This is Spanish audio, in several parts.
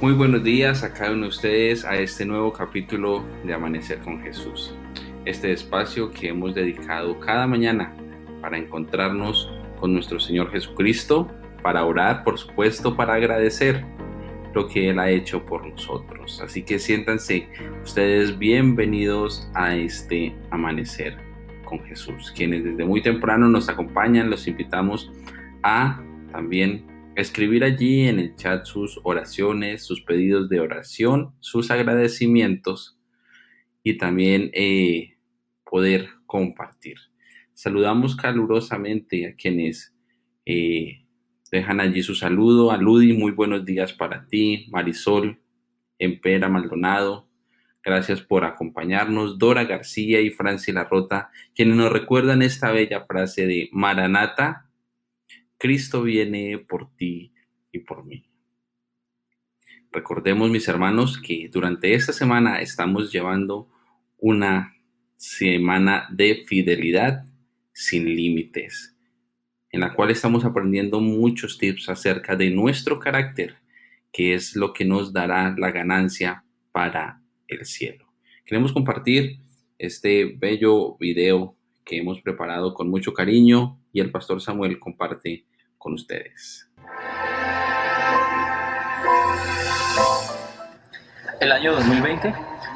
Muy buenos días a cada uno de ustedes a este nuevo capítulo de Amanecer con Jesús. Este espacio que hemos dedicado cada mañana para encontrarnos con nuestro Señor Jesucristo, para orar, por supuesto, para agradecer lo que Él ha hecho por nosotros. Así que siéntanse ustedes bienvenidos a este Amanecer con Jesús. Quienes desde muy temprano nos acompañan, los invitamos a también escribir allí en el chat sus oraciones, sus pedidos de oración, sus agradecimientos y también eh, poder compartir. Saludamos calurosamente a quienes eh, dejan allí su saludo. A Ludi, muy buenos días para ti. Marisol, Empera Maldonado, gracias por acompañarnos. Dora García y Francia Larrota, quienes nos recuerdan esta bella frase de Maranata, Cristo viene por ti y por mí. Recordemos, mis hermanos, que durante esta semana estamos llevando una semana de fidelidad sin límites, en la cual estamos aprendiendo muchos tips acerca de nuestro carácter, que es lo que nos dará la ganancia para el cielo. Queremos compartir este bello video que hemos preparado con mucho cariño y el pastor Samuel comparte con ustedes. El año 2020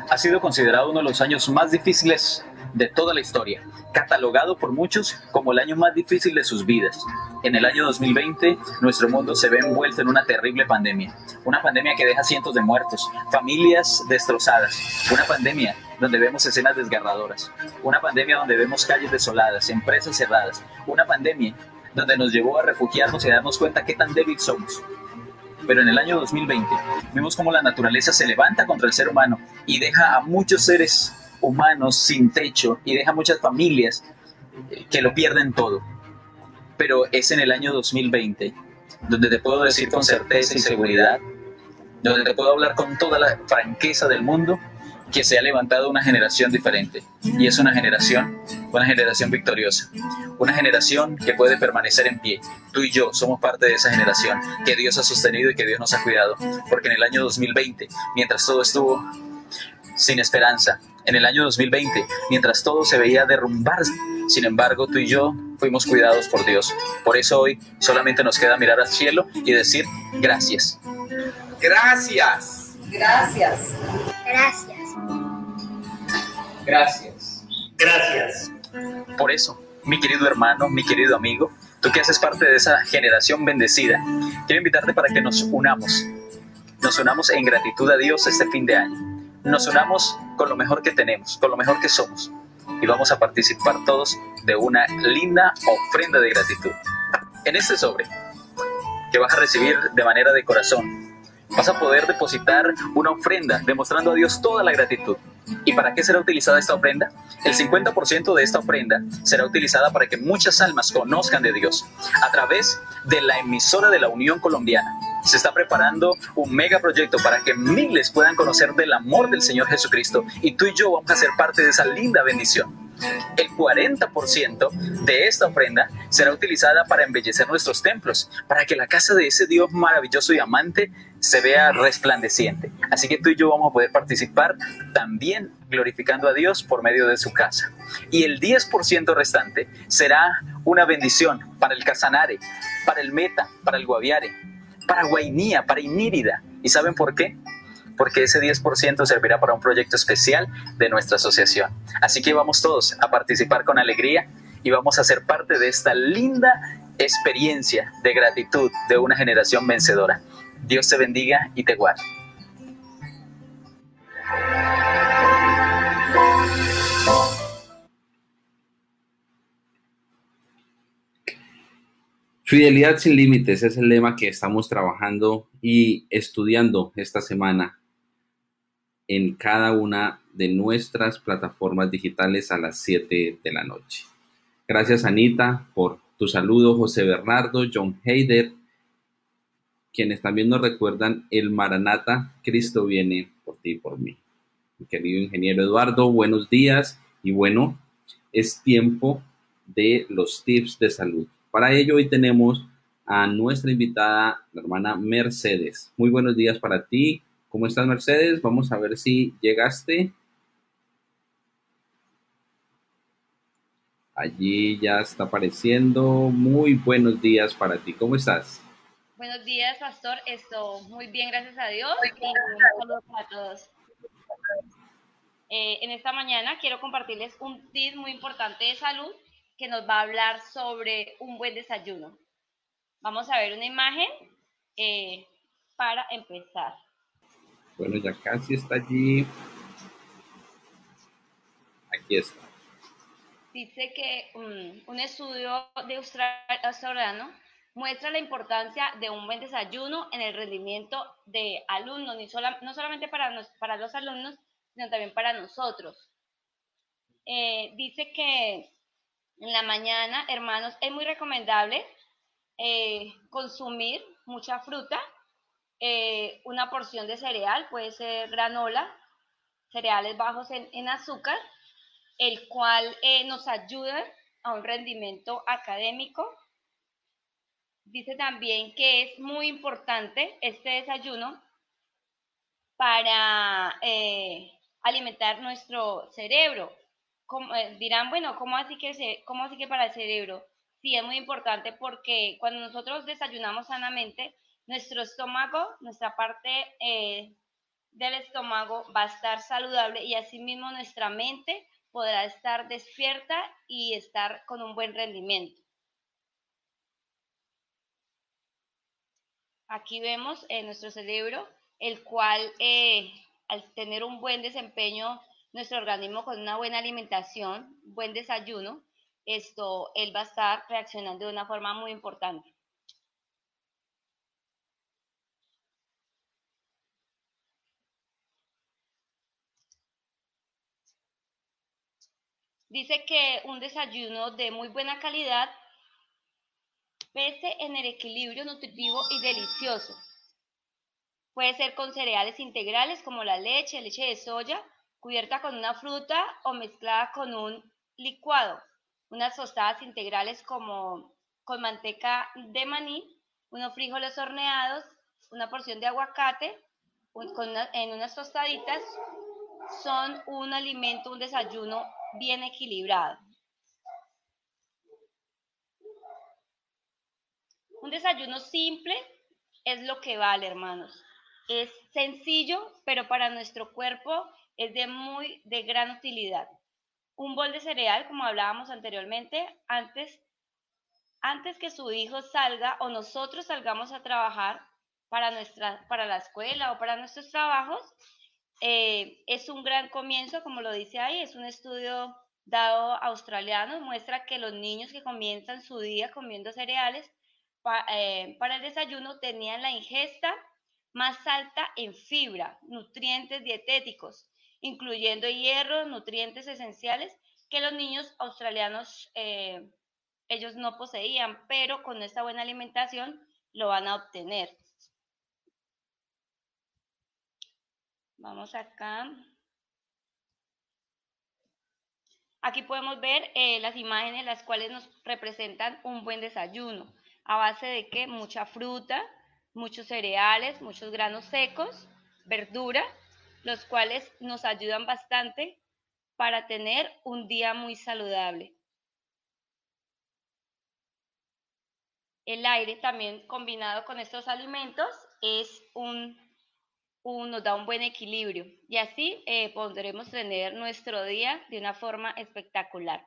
ha sido considerado uno de los años más difíciles de toda la historia, catalogado por muchos como el año más difícil de sus vidas. En el año 2020, nuestro mundo se ve envuelto en una terrible pandemia, una pandemia que deja cientos de muertos, familias destrozadas, una pandemia donde vemos escenas desgarradoras, una pandemia donde vemos calles desoladas, empresas cerradas, una pandemia donde nos llevó a refugiarnos y a darnos cuenta qué tan débil somos. Pero en el año 2020 vimos cómo la naturaleza se levanta contra el ser humano y deja a muchos seres humanos sin techo y deja muchas familias eh, que lo pierden todo. Pero es en el año 2020 donde te puedo decir con certeza y seguridad, donde te puedo hablar con toda la franqueza del mundo, que se ha levantado una generación diferente. Y es una generación, una generación victoriosa. Una generación que puede permanecer en pie. Tú y yo somos parte de esa generación que Dios ha sostenido y que Dios nos ha cuidado. Porque en el año 2020, mientras todo estuvo sin esperanza, en el año 2020, mientras todo se veía derrumbar, sin embargo, tú y yo fuimos cuidados por Dios. Por eso hoy solamente nos queda mirar al cielo y decir gracias. Gracias. Gracias. Gracias. Gracias. Gracias. Por eso, mi querido hermano, mi querido amigo, tú que haces parte de esa generación bendecida, quiero invitarte para que nos unamos. Nos unamos en gratitud a Dios este fin de año. Nos unamos con lo mejor que tenemos, con lo mejor que somos. Y vamos a participar todos de una linda ofrenda de gratitud. En este sobre, que vas a recibir de manera de corazón, vas a poder depositar una ofrenda demostrando a Dios toda la gratitud. ¿Y para qué será utilizada esta ofrenda? El 50% de esta ofrenda será utilizada para que muchas almas conozcan de Dios a través de la emisora de la Unión Colombiana. Se está preparando un mega proyecto para que miles puedan conocer del amor del Señor Jesucristo y tú y yo vamos a ser parte de esa linda bendición. El 40% de esta ofrenda será utilizada para embellecer nuestros templos, para que la casa de ese Dios maravilloso y amante se vea resplandeciente. Así que tú y yo vamos a poder participar también glorificando a Dios por medio de su casa. Y el 10% restante será una bendición para el Casanare, para el Meta, para el Guaviare, para Guainía, para Inírida. ¿Y saben por qué? Porque ese 10% servirá para un proyecto especial de nuestra asociación. Así que vamos todos a participar con alegría y vamos a ser parte de esta linda experiencia de gratitud de una generación vencedora. Dios te bendiga y te guarde. Fidelidad sin límites es el lema que estamos trabajando y estudiando esta semana en cada una de nuestras plataformas digitales a las 7 de la noche. Gracias Anita por tu saludo, José Bernardo, John Heider, quienes también nos recuerdan el Maranata, Cristo viene por ti y por mí. Mi querido ingeniero Eduardo, buenos días y bueno, es tiempo de los tips de salud. Para ello hoy tenemos a nuestra invitada, la hermana Mercedes. Muy buenos días para ti. ¿Cómo estás, Mercedes? Vamos a ver si llegaste. Allí ya está apareciendo. Muy buenos días para ti. ¿Cómo estás? Buenos días, pastor. Esto muy bien, gracias a Dios. Y un saludo para todos. Eh, en esta mañana quiero compartirles un tip muy importante de salud que nos va a hablar sobre un buen desayuno. Vamos a ver una imagen eh, para empezar. Bueno, ya casi está allí. Aquí está. Dice que um, un estudio de australiano muestra la importancia de un buen desayuno en el rendimiento de alumnos, ni no solamente para, para los alumnos, sino también para nosotros. Eh, dice que en la mañana, hermanos, es muy recomendable eh, consumir mucha fruta, eh, una porción de cereal, puede ser granola, cereales bajos en, azúcar, el cual eh, nos ayuda a un rendimiento académico. Dice también que es muy importante este desayuno para alimentar nuestro cerebro. dirán, bueno, ¿cómo así, que ¿cómo así que para el cerebro? sí es muy importante porque cuando nosotros desayunamos sanamente, nuestro estómago, nuestra parte eh, del estómago va a estar saludable y asimismo nuestra mente podrá estar despierta y estar con un buen rendimiento. Aquí vemos en nuestro cerebro, el cual eh, al tener un buen desempeño, nuestro organismo con una buena alimentación, buen desayuno, esto, él va a estar reaccionando de una forma muy importante. Dice que un desayuno de muy buena calidad pese en el equilibrio nutritivo y delicioso. Puede ser con cereales integrales como la leche, leche de soya, cubierta con una fruta o mezclada con un licuado unas tostadas integrales como con manteca de maní, unos frijoles horneados, una porción de aguacate en unas tostaditas, son un alimento, un desayuno bien equilibrado. Un desayuno simple es lo que vale, hermanos. Es sencillo, pero para nuestro cuerpo es de muy de gran utilidad un bol de cereal, como hablábamos anteriormente, antes, antes que su hijo salga o nosotros salgamos a trabajar para, nuestra, para la escuela o para nuestros trabajos, eh, es un gran comienzo, como lo dice ahí, es un estudio dado australiano, muestra que los niños que comienzan su día comiendo cereales eh, para el desayuno tenían la ingesta más alta en fibra, nutrientes dietéticos, incluyendo hierro, nutrientes esenciales que los niños australianos eh, ellos no poseían, pero con esta buena alimentación lo van a obtener. Vamos acá. Aquí podemos ver eh, las imágenes las cuales nos representan un buen desayuno. ¿A base de qué? Mucha fruta, muchos cereales, muchos granos secos, verdura los cuales nos ayudan bastante para tener un día muy saludable. El aire también combinado con estos alimentos es un, nos da un buen equilibrio y así eh, podremos tener nuestro día de una forma espectacular.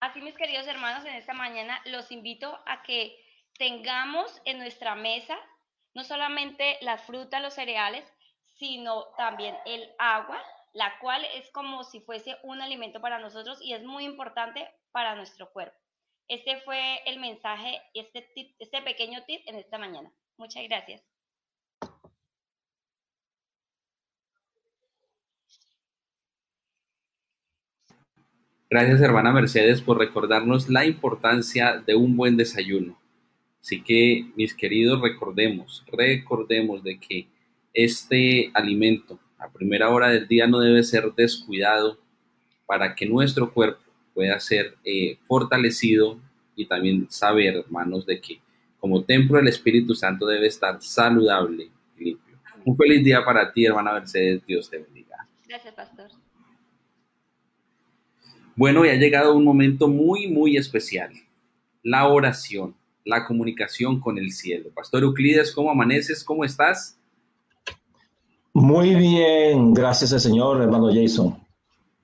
Así, mis queridos hermanos, en esta mañana los invito a que tengamos en nuestra mesa no solamente la fruta, los cereales, sino también el agua, la cual es como si fuese un alimento para nosotros y es muy importante para nuestro cuerpo. Este fue el mensaje, este, este pequeño tip en esta mañana. Muchas gracias. Gracias, hermana Mercedes, por recordarnos la importancia de un buen desayuno. Así que, mis queridos, recordemos, recordemos de que este alimento a primera hora del día no debe ser descuidado para que nuestro cuerpo pueda ser eh, fortalecido y también saber, hermanos, de que como templo del Espíritu Santo debe estar saludable y limpio. Un feliz día para ti, hermana Mercedes. Dios te bendiga. Gracias, pastor. Bueno, y ha llegado un momento muy, muy especial. La oración, la comunicación con el cielo. Pastor Euclides, ¿cómo amaneces? ¿Cómo estás? Muy bien, gracias al Señor, hermano Jason.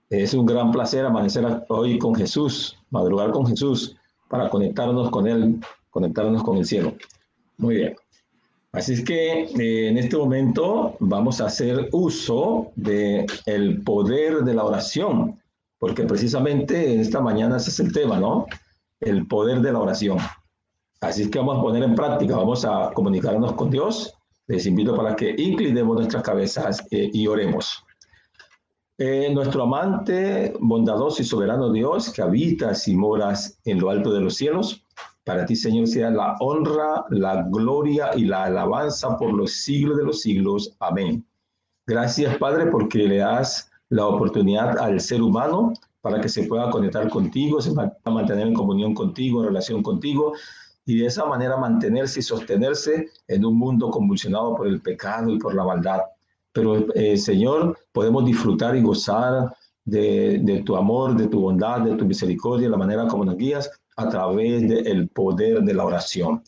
Es un gran placer amanecer hoy con Jesús, madrugar con Jesús para conectarnos con Él, conectarnos con el cielo. Muy bien. Así es que eh, en este momento vamos a hacer uso del el poder de la oración, porque precisamente en esta mañana ese es el tema, ¿no? El poder de la oración. Así es que vamos a poner en práctica, vamos a comunicarnos con Dios. Les invito para que inclinemos nuestras cabezas eh, y oremos. Eh, nuestro amante, bondadoso y soberano Dios, que habitas y moras en lo alto de los cielos, para ti, Señor, sea la honra, la gloria y la alabanza por los siglos de los siglos. Amén. Gracias, Padre, porque le das la oportunidad al ser humano para que se pueda conectar contigo, se pueda mantener en comunión contigo, en relación contigo, y de esa manera mantenerse y sostenerse en un mundo convulsionado por el pecado y por la maldad. Pero, eh, Señor, podemos disfrutar y gozar de, de, tu amor, de tu bondad, de tu misericordia, la manera como nos guías, a través del poder de la oración.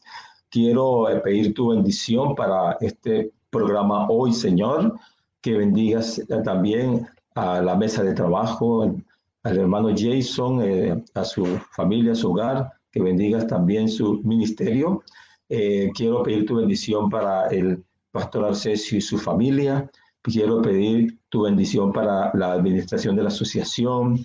Quiero eh, pedir tu bendición para este programa hoy, Señor, que bendigas también a la mesa de trabajo, al hermano Jason, eh, a su familia, a su hogar, que bendigas también su ministerio. Eh, quiero pedir tu bendición para el pastor Arcesio y su familia. Quiero pedir tu bendición para la administración de la asociación,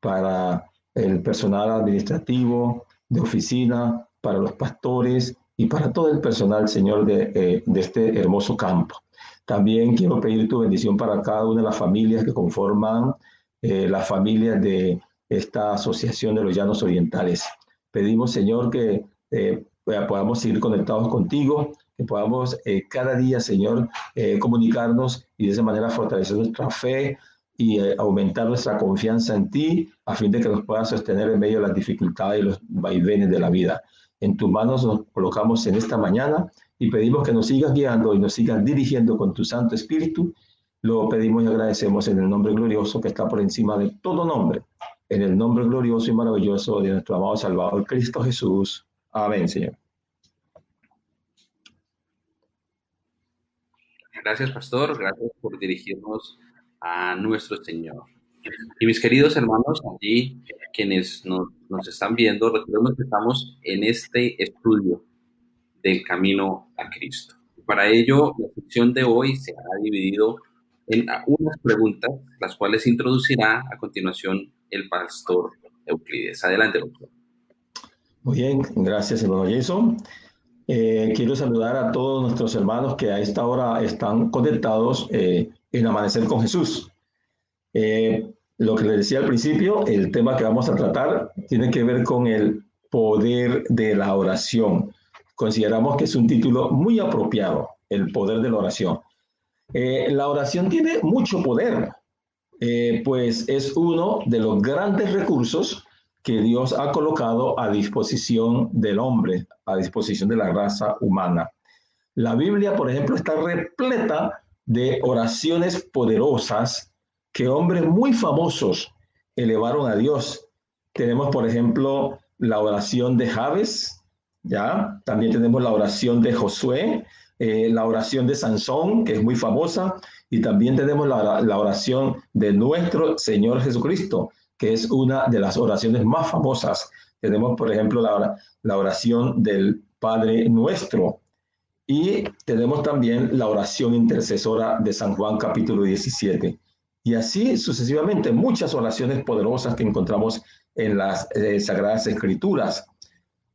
para el personal administrativo, de oficina, para los pastores y para todo el personal, Señor, de, eh, de este hermoso campo. También quiero pedir tu bendición para cada una de las familias que conforman eh, la familia de esta Asociación de los Llanos Orientales. Pedimos, Señor, que eh, podamos seguir conectados contigo, que podamos eh, cada día, Señor, comunicarnos y de esa manera fortalecer nuestra fe, y eh, aumentar nuestra confianza en ti a fin de que nos puedas sostener en medio de las dificultades y los vaivenes de la vida. En tus manos nos colocamos en esta mañana y pedimos que nos sigas guiando y nos sigas dirigiendo con tu Santo Espíritu. Lo pedimos y agradecemos en el nombre glorioso que está por encima de todo nombre, en el nombre glorioso y maravilloso de nuestro amado Salvador Cristo Jesús. Amén, Señor. Gracias, pastor. Gracias por dirigirnos a nuestro Señor. Y mis queridos hermanos, allí quienes nos, nos están viendo, recordemos que estamos en este estudio del camino a Cristo. Para ello, la sección de hoy se ha dividido en unas preguntas, las cuales introducirá a continuación el pastor Euclides. Adelante, doctor. Muy bien, gracias, hermano Jason. Eh, quiero saludar a todos nuestros hermanos que a esta hora están conectados eh, en Amanecer con Jesús. Eh, lo que les decía al principio, el tema que vamos a tratar tiene que ver con el poder de la oración. Consideramos que es un título muy apropiado, el poder de la oración. Eh, la oración tiene mucho poder, eh, pues es uno de los grandes recursos que Dios ha colocado a disposición del hombre, a disposición de la raza humana. La Biblia, por ejemplo, está repleta de oraciones poderosas que hombres muy famosos elevaron a Dios. Tenemos, por ejemplo, la oración de Javes, ¿ya? También tenemos la oración de Josué, eh, la oración de Sansón, que es muy famosa, y también tenemos la, la oración de nuestro Señor Jesucristo, que es una de las oraciones más famosas. Tenemos, por ejemplo, la, la oración del Padre Nuestro, y tenemos también la oración intercesora de San Juan capítulo 17. Y así sucesivamente, muchas oraciones poderosas que encontramos en las eh, Sagradas Escrituras,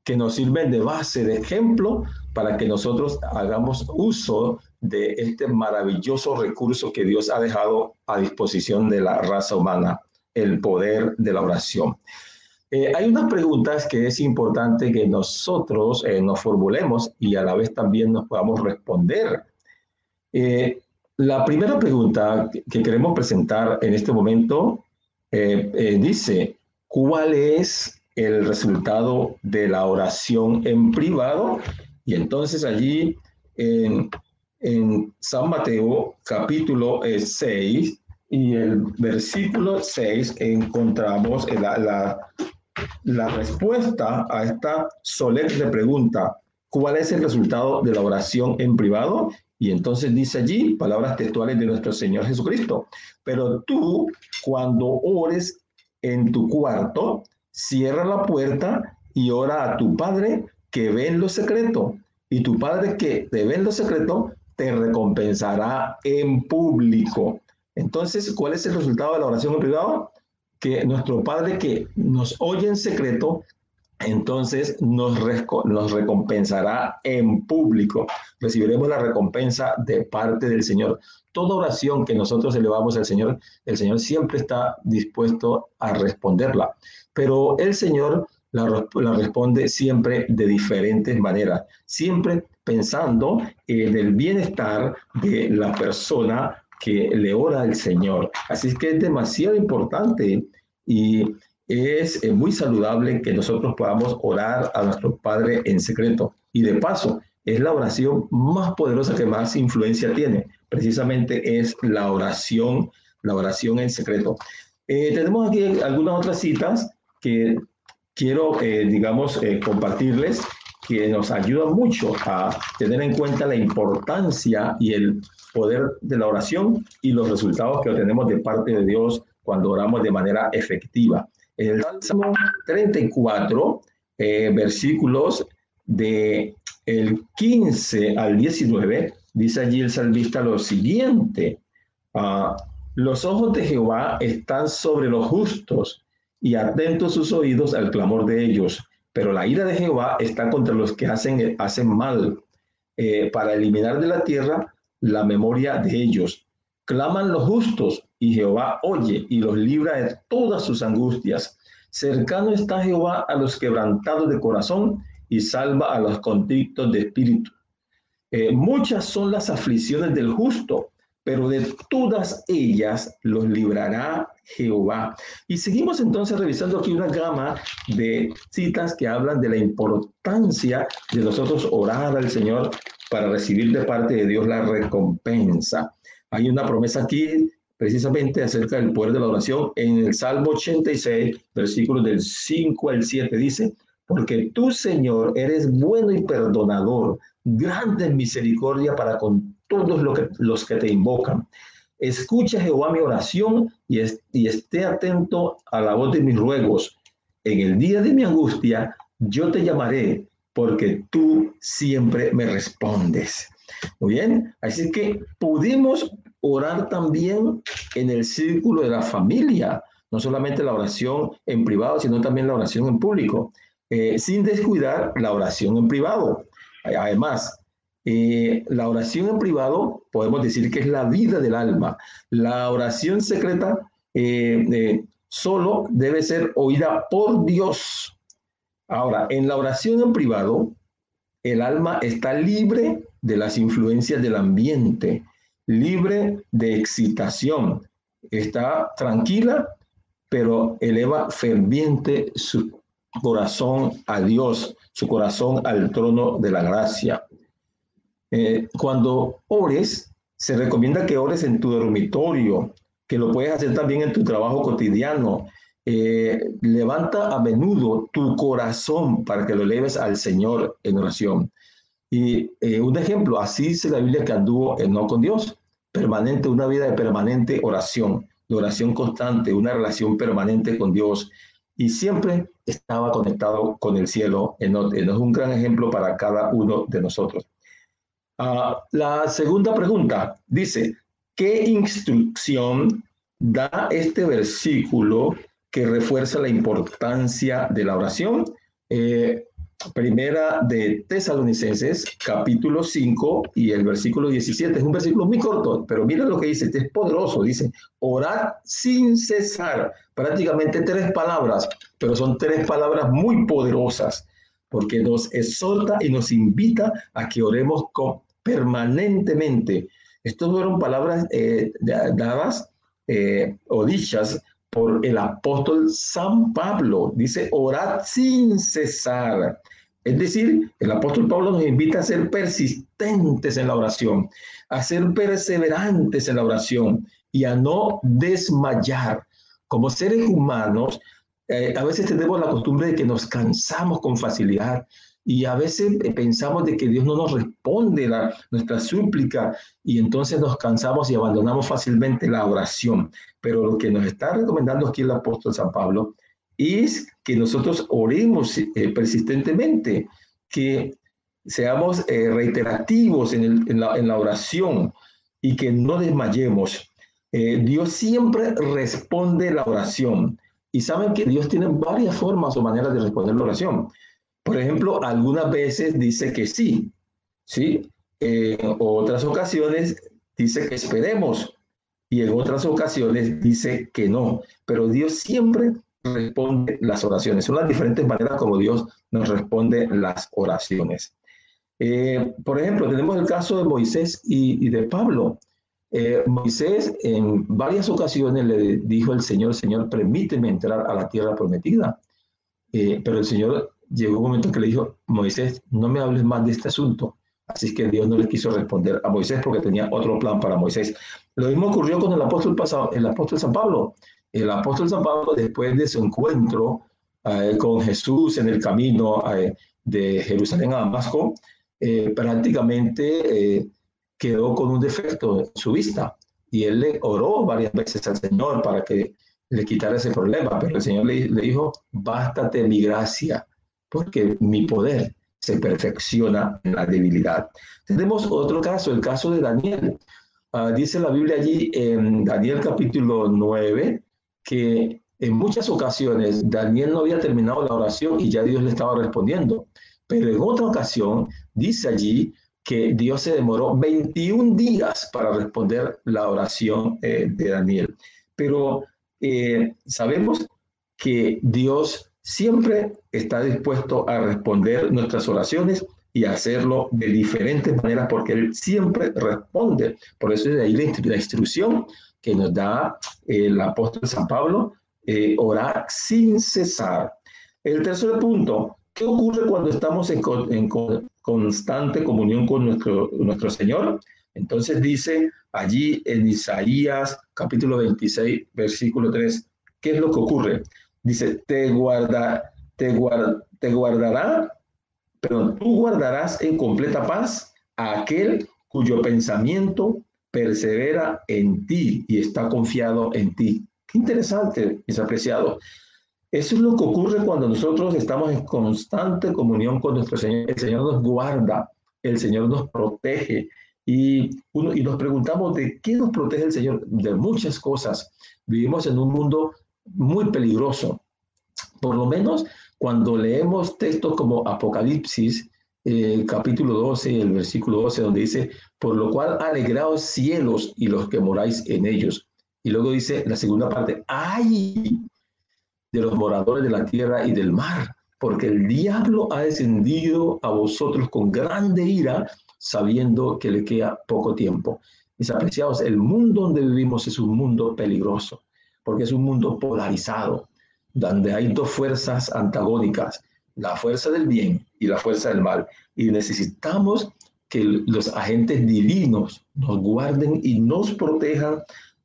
que nos sirven de base, de ejemplo, para que nosotros hagamos uso de este maravilloso recurso que Dios ha dejado a disposición de la raza humana, el poder de la oración. Eh, hay unas preguntas que es importante que nosotros eh, nos formulemos y a la vez también nos podamos responder. Eh, la primera pregunta que queremos presentar en este momento dice, ¿cuál es el resultado de la oración en privado? Y entonces allí en, en San Mateo capítulo 6 y el versículo 6 encontramos la, la, la respuesta a esta solemne pregunta, ¿cuál es el resultado de la oración en privado? Y entonces dice allí palabras textuales de nuestro Señor Jesucristo. Pero tú, cuando ores en tu cuarto, cierra la puerta y ora a tu Padre que ve en lo secreto. Y tu Padre que te ve en lo secreto, te recompensará en público. Entonces, ¿cuál es el resultado de la oración en privado? que nuestro Padre que nos oye en secreto, entonces nos, nos recompensará en público. Recibiremos la recompensa de parte del Señor. Toda oración que nosotros elevamos al Señor, el Señor siempre está dispuesto a responderla. Pero el Señor la, la responde siempre de diferentes maneras, siempre pensando en el bienestar de la persona que le ora al Señor. Así que es demasiado importante y es eh, muy saludable que nosotros podamos orar a nuestro Padre en secreto. Y de paso, es la oración más poderosa que más influencia tiene. Precisamente es la oración, la oración en secreto. Eh, tenemos aquí algunas otras citas que quiero, eh, digamos, compartirles que nos ayudan mucho a tener en cuenta la importancia y el poder de la oración y los resultados que obtenemos de parte de Dios cuando oramos de manera efectiva. En el Salmo 34, eh, versículos de el 15 al 19, dice allí el salmista lo siguiente, ah, los ojos de Jehová están sobre los justos y atentos sus oídos al clamor de ellos, pero la ira de Jehová está contra los que hacen, hacen mal, eh, para eliminar de la tierra la memoria de ellos. Claman los justos y Jehová oye y los libra de todas sus angustias. Cercano está Jehová a los quebrantados de corazón y salva a los contrictos de espíritu. Eh, muchas son las aflicciones del justo, pero de todas ellas los librará Jehová. Y seguimos entonces revisando aquí una gama de citas que hablan de la importancia de nosotros orar al Señor para recibir de parte de Dios la recompensa. Hay una promesa aquí precisamente acerca del poder de la oración en el Salmo 86, versículos del 5 al 7, dice, porque tú, Señor, eres bueno y perdonador, grande en misericordia para con todos los que, te invocan. Escucha, Jehová, mi oración y, y esté atento a la voz de mis ruegos. En el día de mi angustia, yo te llamaré, porque tú siempre me respondes. Muy bien, así que pudimos orar también en el círculo de la familia, no solamente la oración en privado, sino también la oración en público, eh, sin descuidar la oración en privado. Además, eh, la oración en privado podemos decir que es la vida del alma. La oración secreta eh, solo debe ser oída por Dios. Ahora, en la oración en privado, el alma está libre de las influencias del ambiente, libre de excitación, está tranquila, pero eleva ferviente su corazón a Dios, su corazón al trono de la gracia. Eh, cuando ores, se recomienda que ores en tu dormitorio, que lo puedes hacer también en tu trabajo cotidiano. Eh, levanta a menudo tu corazón para que lo eleves al Señor en oración. Y eh, un ejemplo, así dice la Biblia que anduvo en no con Dios, permanente, una vida de permanente oración, de oración constante, una relación permanente con Dios. Y siempre estaba conectado con el cielo. Es un gran ejemplo para cada uno de nosotros. Ah, la segunda pregunta dice, ¿qué instrucción da este versículo que refuerza la importancia de la oración? Eh, primera de Tesalonicenses, capítulo 5 y el versículo 17. Es un versículo muy corto, pero mira lo que dice, es poderoso. Dice, orad sin cesar. Prácticamente tres palabras, pero son tres palabras muy poderosas, porque nos exhorta y nos invita a que oremos con, permanentemente. Estas fueron palabras eh, dadas eh, o dichas por el apóstol San Pablo. Dice, orad sin cesar. Es decir, el apóstol Pablo nos invita a ser persistentes en la oración, a ser perseverantes en la oración y a no desmayar. Como seres humanos, eh, a veces tenemos la costumbre de que nos cansamos con facilidad y a veces pensamos de que Dios no nos responde la, nuestra súplica y entonces nos cansamos y abandonamos fácilmente la oración. Pero lo que nos está recomendando aquí el apóstol San Pablo es que nosotros oremos eh, persistentemente, que seamos eh, reiterativos en, la, oración y que no desmayemos. Eh, Dios siempre responde la oración. Y saben que Dios tiene varias formas o maneras de responder la oración. Por ejemplo, algunas veces dice que sí, ¿sí? En otras ocasiones dice que esperemos y en otras ocasiones dice que no. Pero Dios siempre responde las oraciones. Son las diferentes maneras como Dios nos responde las oraciones. Eh, por ejemplo, tenemos el caso de Moisés y, de Pablo. Eh, Moisés en varias ocasiones le dijo al Señor, Señor, permíteme entrar a la tierra prometida. Eh, pero el Señor llegó un momento que le dijo, Moisés, no me hables más de este asunto. Así que Dios no le quiso responder a Moisés porque tenía otro plan para Moisés. Lo mismo ocurrió con el apóstol, pasado, el apóstol San Pablo. El apóstol San Pablo, después de su encuentro eh, con Jesús en el camino eh, de Jerusalén a Damasco, eh, prácticamente quedó con un defecto en su vista. Y él le oró varias veces al Señor para que le quitara ese problema, pero el Señor le, le dijo, bástate mi gracia, porque mi poder se perfecciona en la debilidad. Tenemos otro caso, el caso de Daniel. Ah, dice la Biblia allí en Daniel capítulo 9 que en muchas ocasiones Daniel no había terminado la oración y ya Dios le estaba respondiendo. Pero en otra ocasión dice allí que Dios se demoró 21 días para responder la oración eh, de Daniel. Pero eh, sabemos que Dios siempre está dispuesto a responder nuestras oraciones y hacerlo de diferentes maneras porque Él siempre responde. Por eso es ahí la instrucción que nos da el apóstol San Pablo, eh, orar sin cesar. El tercer punto, ¿qué ocurre cuando estamos en, constante comunión con nuestro, nuestro Señor? Entonces dice allí en Isaías capítulo 26, versículo 3, ¿qué es lo que ocurre? Dice, te, guarda, te, te guardará, pero tú guardarás en completa paz a aquel cuyo pensamiento persevera en ti y está confiado en ti. Qué interesante, mis apreciados. Eso es lo que ocurre cuando nosotros estamos en constante comunión con nuestro Señor. El Señor nos guarda, el Señor nos protege. Y, y nos preguntamos de qué nos protege el Señor. De muchas cosas. Vivimos en un mundo muy peligroso. Por lo menos cuando leemos textos como Apocalipsis, eh, capítulo 12, el versículo 12, donde dice, por lo cual alegraos cielos y los que moráis en ellos. Y luego dice la segunda parte, ay de los moradores de la tierra y del mar, porque el diablo ha descendido a vosotros con grande ira, sabiendo que le queda poco tiempo. Mis apreciados, el mundo donde vivimos es un mundo peligroso porque es un mundo polarizado, donde hay dos fuerzas antagónicas, la fuerza del bien y la fuerza del mal. Y necesitamos que los agentes divinos nos guarden y nos protejan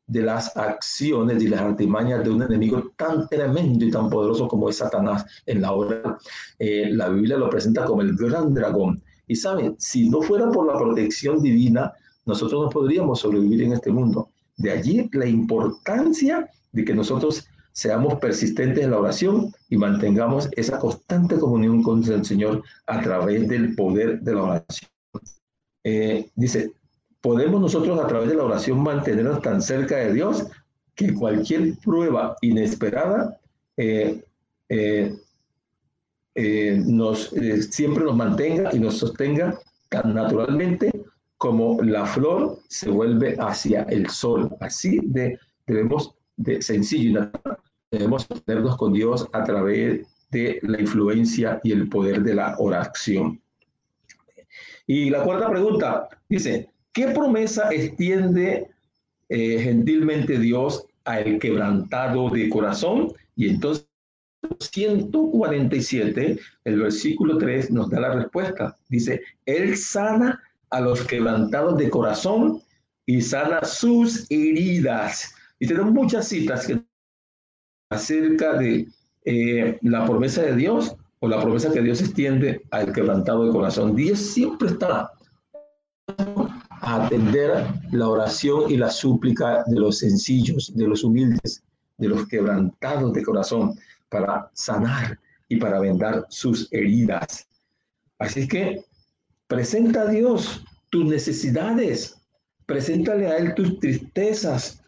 de las acciones y las artimañas de un enemigo tan tremendo y tan poderoso como es Satanás en la obra. Eh, la Biblia lo presenta como el gran dragón. Y saben, si no fuera por la protección divina, nosotros no podríamos sobrevivir en este mundo. De allí la importancia de que nosotros seamos persistentes en la oración y mantengamos esa constante comunión con el Señor a través del poder de la oración. Eh, dice, podemos nosotros a través de la oración mantenernos tan cerca de Dios que cualquier prueba inesperada eh, eh, eh, nos, eh, siempre nos mantenga y nos sostenga tan naturalmente como la flor se vuelve hacia el sol. Así de, debemos, de sencillo debemos sostenernos con Dios a través de la influencia y el poder de la oración. Y la cuarta pregunta dice, ¿qué promesa extiende eh, gentilmente Dios al quebrantado de corazón? Y entonces 147, el versículo 3 nos da la respuesta. Dice, Él sana a los quebrantados de corazón y sana sus heridas. Y tenemos muchas citas acerca de eh, la promesa de Dios o la promesa que Dios extiende al quebrantado de corazón. Dios siempre está a atender la oración y la súplica de los sencillos, de los humildes, de los quebrantados de corazón para sanar y para vendar sus heridas. Así que presenta a Dios tus necesidades, preséntale a Él tus tristezas,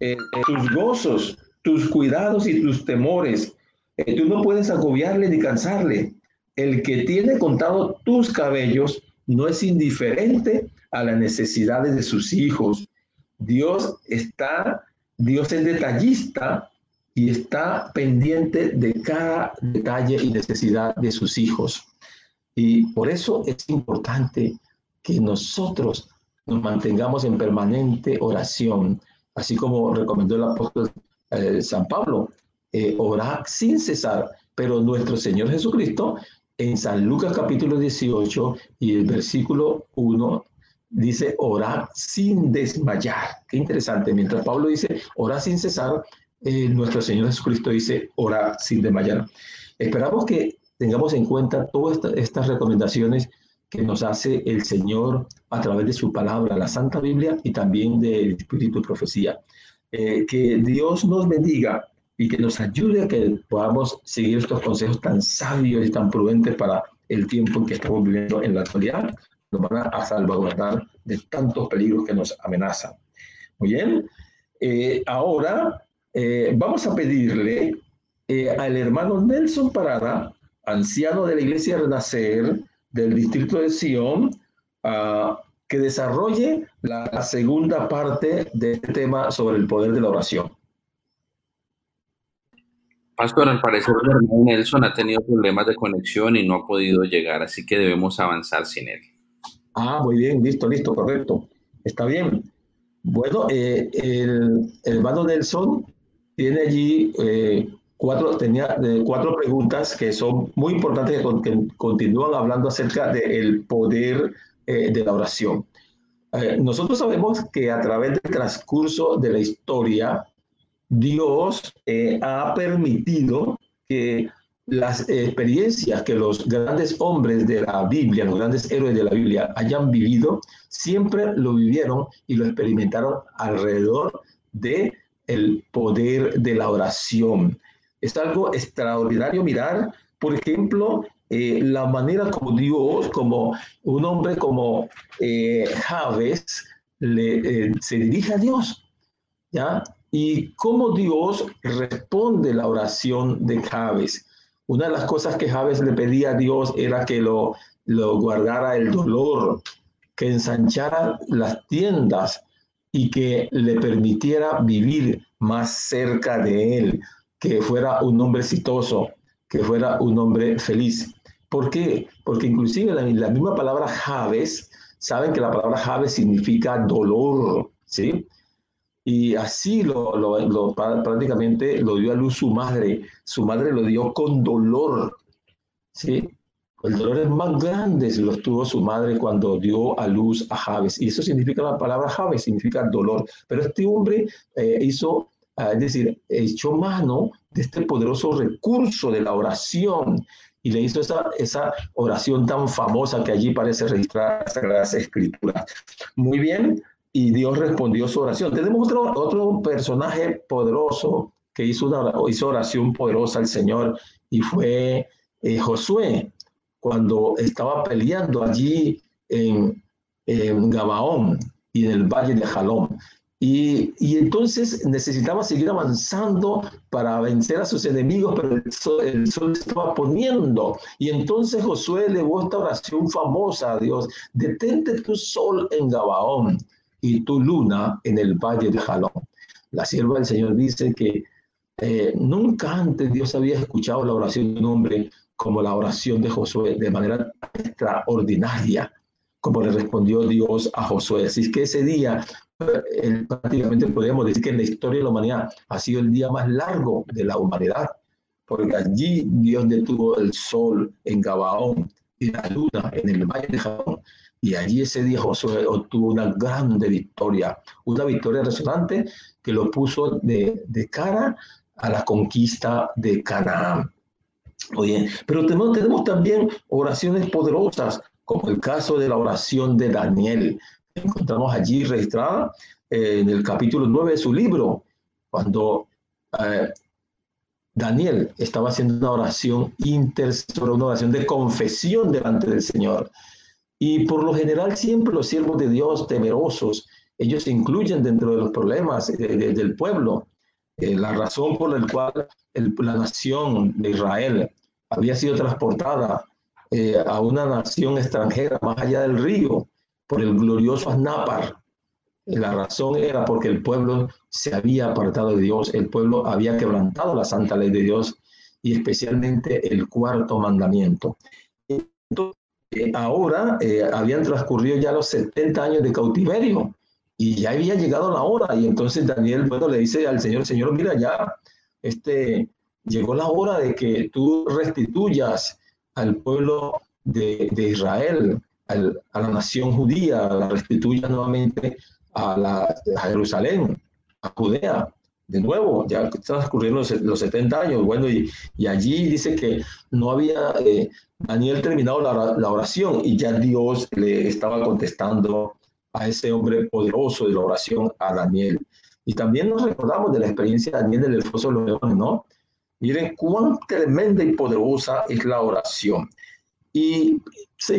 eh, tus gozos, tus cuidados y tus temores. Eh, tú no puedes agobiarle ni cansarle. El que tiene contado tus cabellos no es indiferente a las necesidades de sus hijos. Dios está, Dios es detallista y está pendiente de cada detalle y necesidad de sus hijos. Y por eso es importante que nosotros nos mantengamos en permanente oración, así como recomendó el apóstol eh, San Pablo, eh, orar sin cesar. Pero nuestro Señor Jesucristo, en San Lucas capítulo 18 y el versículo 1, dice orar sin desmayar. Qué interesante. Mientras Pablo dice orar sin cesar, eh, nuestro Señor Jesucristo dice orar sin desmayar. Esperamos que tengamos en cuenta todas estas recomendaciones que nos hace el Señor a través de su palabra, la Santa Biblia y también del Espíritu de Profecía. Eh, que Dios nos bendiga y que nos ayude a que podamos seguir estos consejos tan sabios y tan prudentes para el tiempo en que estamos viviendo en la actualidad. Nos van a salvaguardar de tantos peligros que nos amenazan. Muy bien. Eh, ahora eh, vamos a pedirle eh, al hermano Nelson Parada, anciano de la Iglesia Renacer del distrito de Sion, que desarrolle la, segunda parte de este tema sobre el poder de la oración. Pastor, al parecer el hermano Nelson ha tenido problemas de conexión y no ha podido llegar, así que debemos avanzar sin él. Ah, muy bien, listo, listo, correcto. Está bien. Bueno, eh, el, el hermano Nelson tiene allí eh, cuatro, tenía, eh, cuatro preguntas que son muy importantes que, continúan hablando acerca del poder eh, de la oración. nosotros sabemos que a través del transcurso de la historia, Dios ha permitido que las experiencias que los grandes hombres de la Biblia, los grandes héroes de la Biblia hayan vivido, siempre lo vivieron y lo experimentaron alrededor de el poder de la oración. Es algo extraordinario mirar, por ejemplo, eh, la manera como Dios, como un hombre como eh, Javes, eh, se dirige a Dios, ¿ya? Y cómo Dios responde la oración de Javes. Una de las cosas que Javes le pedía a Dios era que lo, lo guardara el dolor, que ensanchara las tiendas, y que le permitiera vivir más cerca de él, que fuera un hombre exitoso, que fuera un hombre feliz. ¿Por qué? Porque inclusive la, la misma palabra Javes, saben que la palabra Javes significa dolor, ¿sí? Y así lo, lo, lo, prácticamente lo dio a luz su madre. Su madre lo dio con dolor, ¿sí? El dolor es más grande si los tuvo su madre cuando dio a luz a Javes. Y eso significa la palabra Javes, significa dolor. Pero este hombre eh, hizo, es decir, echó mano de este poderoso recurso de la oración y le hizo esa, oración tan famosa que allí parece registrar las Escrituras. Muy bien, y Dios respondió su oración. Tenemos otro, otro personaje poderoso que hizo, una, oración poderosa al Señor y fue eh, Josué cuando estaba peleando allí en, Gabaón y en el valle de Jalón. Y, entonces necesitaba seguir avanzando para vencer a sus enemigos, pero el sol, el sol, estaba poniendo. Y entonces Josué elevó esta oración famosa a Dios, detente tu sol en Gabaón y tu luna en el valle de Jalón. La sierva del Señor dice que eh, nunca antes Dios había escuchado la oración de un hombre como la oración de Josué de manera extraordinaria, como le respondió Dios a Josué. Así que ese día prácticamente podemos decir que en la historia de la humanidad ha sido el día más largo de la humanidad, porque allí Dios detuvo el sol en Gabaón y la luna en el valle de Jabón. Y allí ese día Josué obtuvo una grande victoria, una victoria resonante que lo puso de, de cara a la conquista de Canaán. Oye, pero tenemos, tenemos también oraciones poderosas, como el caso de la oración de Daniel encontramos allí registrada eh, en el capítulo 9 de su libro, cuando eh, Daniel estaba haciendo una oración intercesora, una oración de confesión delante del Señor. Y por lo general siempre los siervos de Dios temerosos, ellos se incluyen dentro de los problemas del pueblo. Eh, la razón por la cual la nación de Israel había sido transportada a una nación extranjera más allá del río, por el glorioso Aznapar. La razón era porque el pueblo se había apartado de Dios, el pueblo había quebrantado la santa ley de Dios y especialmente el cuarto mandamiento. Entonces, eh, ahora eh, habían transcurrido ya los 70 años de cautiverio y ya había llegado la hora y entonces Daniel, bueno, le dice al Señor, Señor, mira, ya este, llegó la hora de que tú restituyas al pueblo de, de Israel a la nación judía, la restituya nuevamente a, la, Jerusalén, a Judea. De nuevo, ya transcurrieron los, los 70 años, bueno, y, y, allí dice que no había eh, Daniel terminado la, la, oración y ya Dios le estaba contestando a ese hombre poderoso de la oración, a Daniel. Y también nos recordamos de la experiencia de Daniel del foso de los leones, ¿no? Miren cuán tremenda y poderosa es la oración. Y,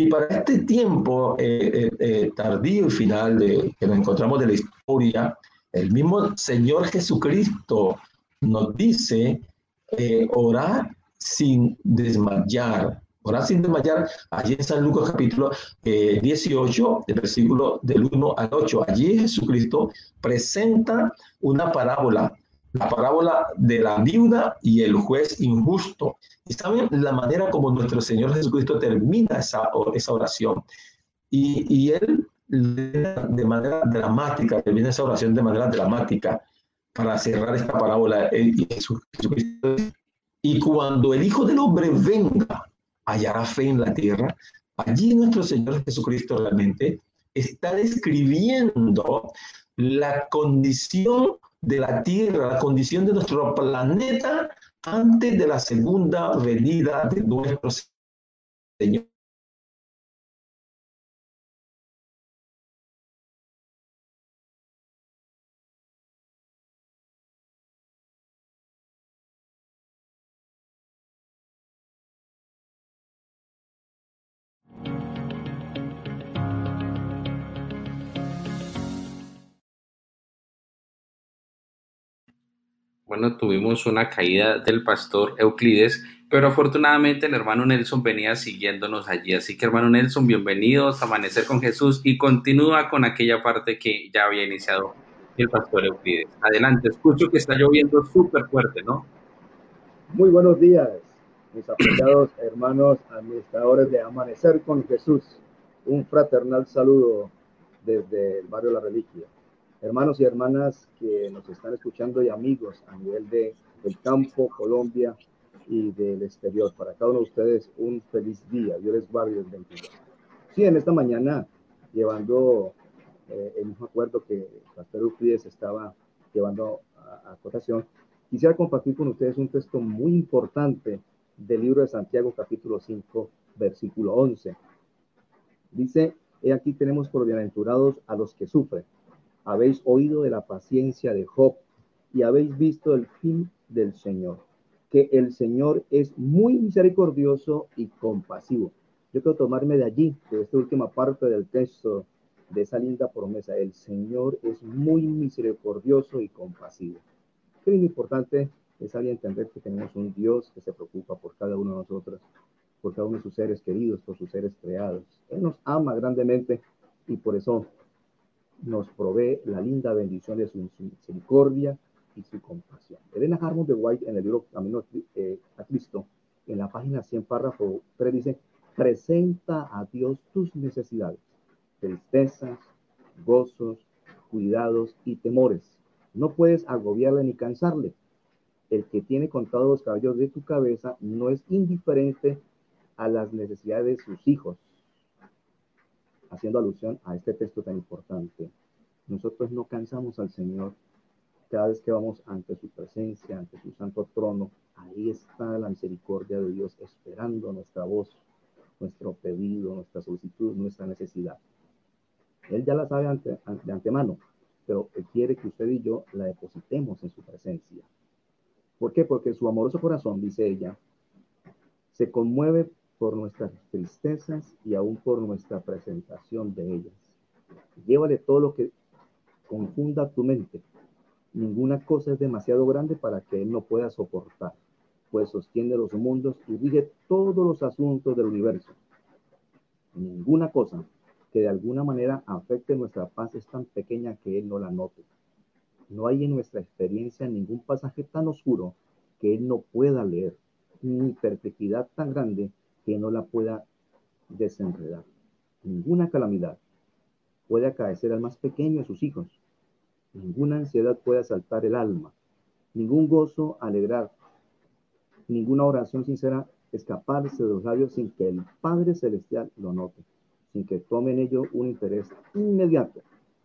para este tiempo eh, eh, eh, tardío y final de, que nos encontramos de la historia, el mismo Señor Jesucristo nos dice orar sin desmayar. Orar sin desmayar, allí en San Lucas capítulo 18, el versículo del 1 al 8. Allí Jesucristo presenta una parábola la parábola de la viuda y el juez injusto. Y saben la manera como nuestro Señor Jesucristo termina esa, esa oración. Y, y él de manera dramática, termina esa oración de manera dramática para cerrar esta parábola. Y cuando el Hijo del Hombre venga, hallará fe en la tierra. Allí nuestro Señor Jesucristo realmente está describiendo la condición de la Tierra, la condición de nuestro planeta antes de la segunda venida de nuestro Señor. Bueno, tuvimos una caída del pastor Euclides, pero afortunadamente el hermano Nelson venía siguiéndonos allí. Así que hermano Nelson, bienvenidos a Amanecer con Jesús y continúa con aquella parte que ya había iniciado el pastor Euclides. Adelante, escucho que está lloviendo súper fuerte, ¿no? Muy buenos días, mis apreciados hermanos administradores de Amanecer con Jesús. Un fraternal saludo desde el barrio La Reliquia hermanos y hermanas que nos están escuchando y amigos a nivel de, del campo, Colombia y del exterior. Para cada uno de ustedes, un feliz día. Dios les guarde y les Sí, en esta mañana, llevando eh, el mismo acuerdo que Pastor Euclides estaba llevando a, a cotación, quisiera compartir con ustedes un texto muy importante del libro de Santiago, capítulo 5, versículo 11. Dice, he aquí tenemos por bienaventurados a los que sufren habéis oído de la paciencia de Job y habéis visto el fin del Señor, que el Señor es muy misericordioso y compasivo. Yo quiero tomarme de allí, de esta última parte del texto de esa linda promesa. El Señor es muy misericordioso y compasivo. Qué importante es alguien entender que tenemos un Dios que se preocupa por cada uno de nosotros, por cada uno de sus seres queridos, por sus seres creados. Él nos ama grandemente y por eso nos provee la linda bendición de su misericordia y su compasión. Elena Harmon de White en el libro Camino eh, a Cristo, en la página 100, párrafo 3, dice, presenta a Dios tus necesidades, tristezas, gozos, cuidados y temores. No puedes agobiarle ni cansarle. El que tiene contados los cabellos de tu cabeza no es indiferente a las necesidades de sus hijos. Haciendo alusión a este texto tan importante. Nosotros no cansamos al Señor cada vez que vamos ante su presencia, ante su santo trono. Ahí está la misericordia de Dios esperando nuestra voz, nuestro pedido, nuestra solicitud, nuestra necesidad. Él ya la sabe de antemano, pero quiere que usted y yo la depositemos en su presencia. ¿Por qué? Porque su amoroso corazón, dice ella, se conmueve por nuestras tristezas y aún por nuestra presentación de ellas. Llévale todo lo que confunda tu mente. Ninguna cosa es demasiado grande para que Él no pueda soportar pues sostiene los mundos y rige todos los asuntos del universo. Ninguna cosa que de alguna manera afecte nuestra paz es tan pequeña que Él no la note. No hay en nuestra experiencia ningún pasaje tan oscuro que Él no pueda leer, ni perplejidad tan grande que no la pueda desenredar. Ninguna calamidad puede acaecer al más pequeño de sus hijos. Ninguna ansiedad puede asaltar el alma. Ningún gozo alegrar ninguna oración sincera escaparse de los labios sin que el Padre Celestial lo note, sin que tome en ello un interés inmediato.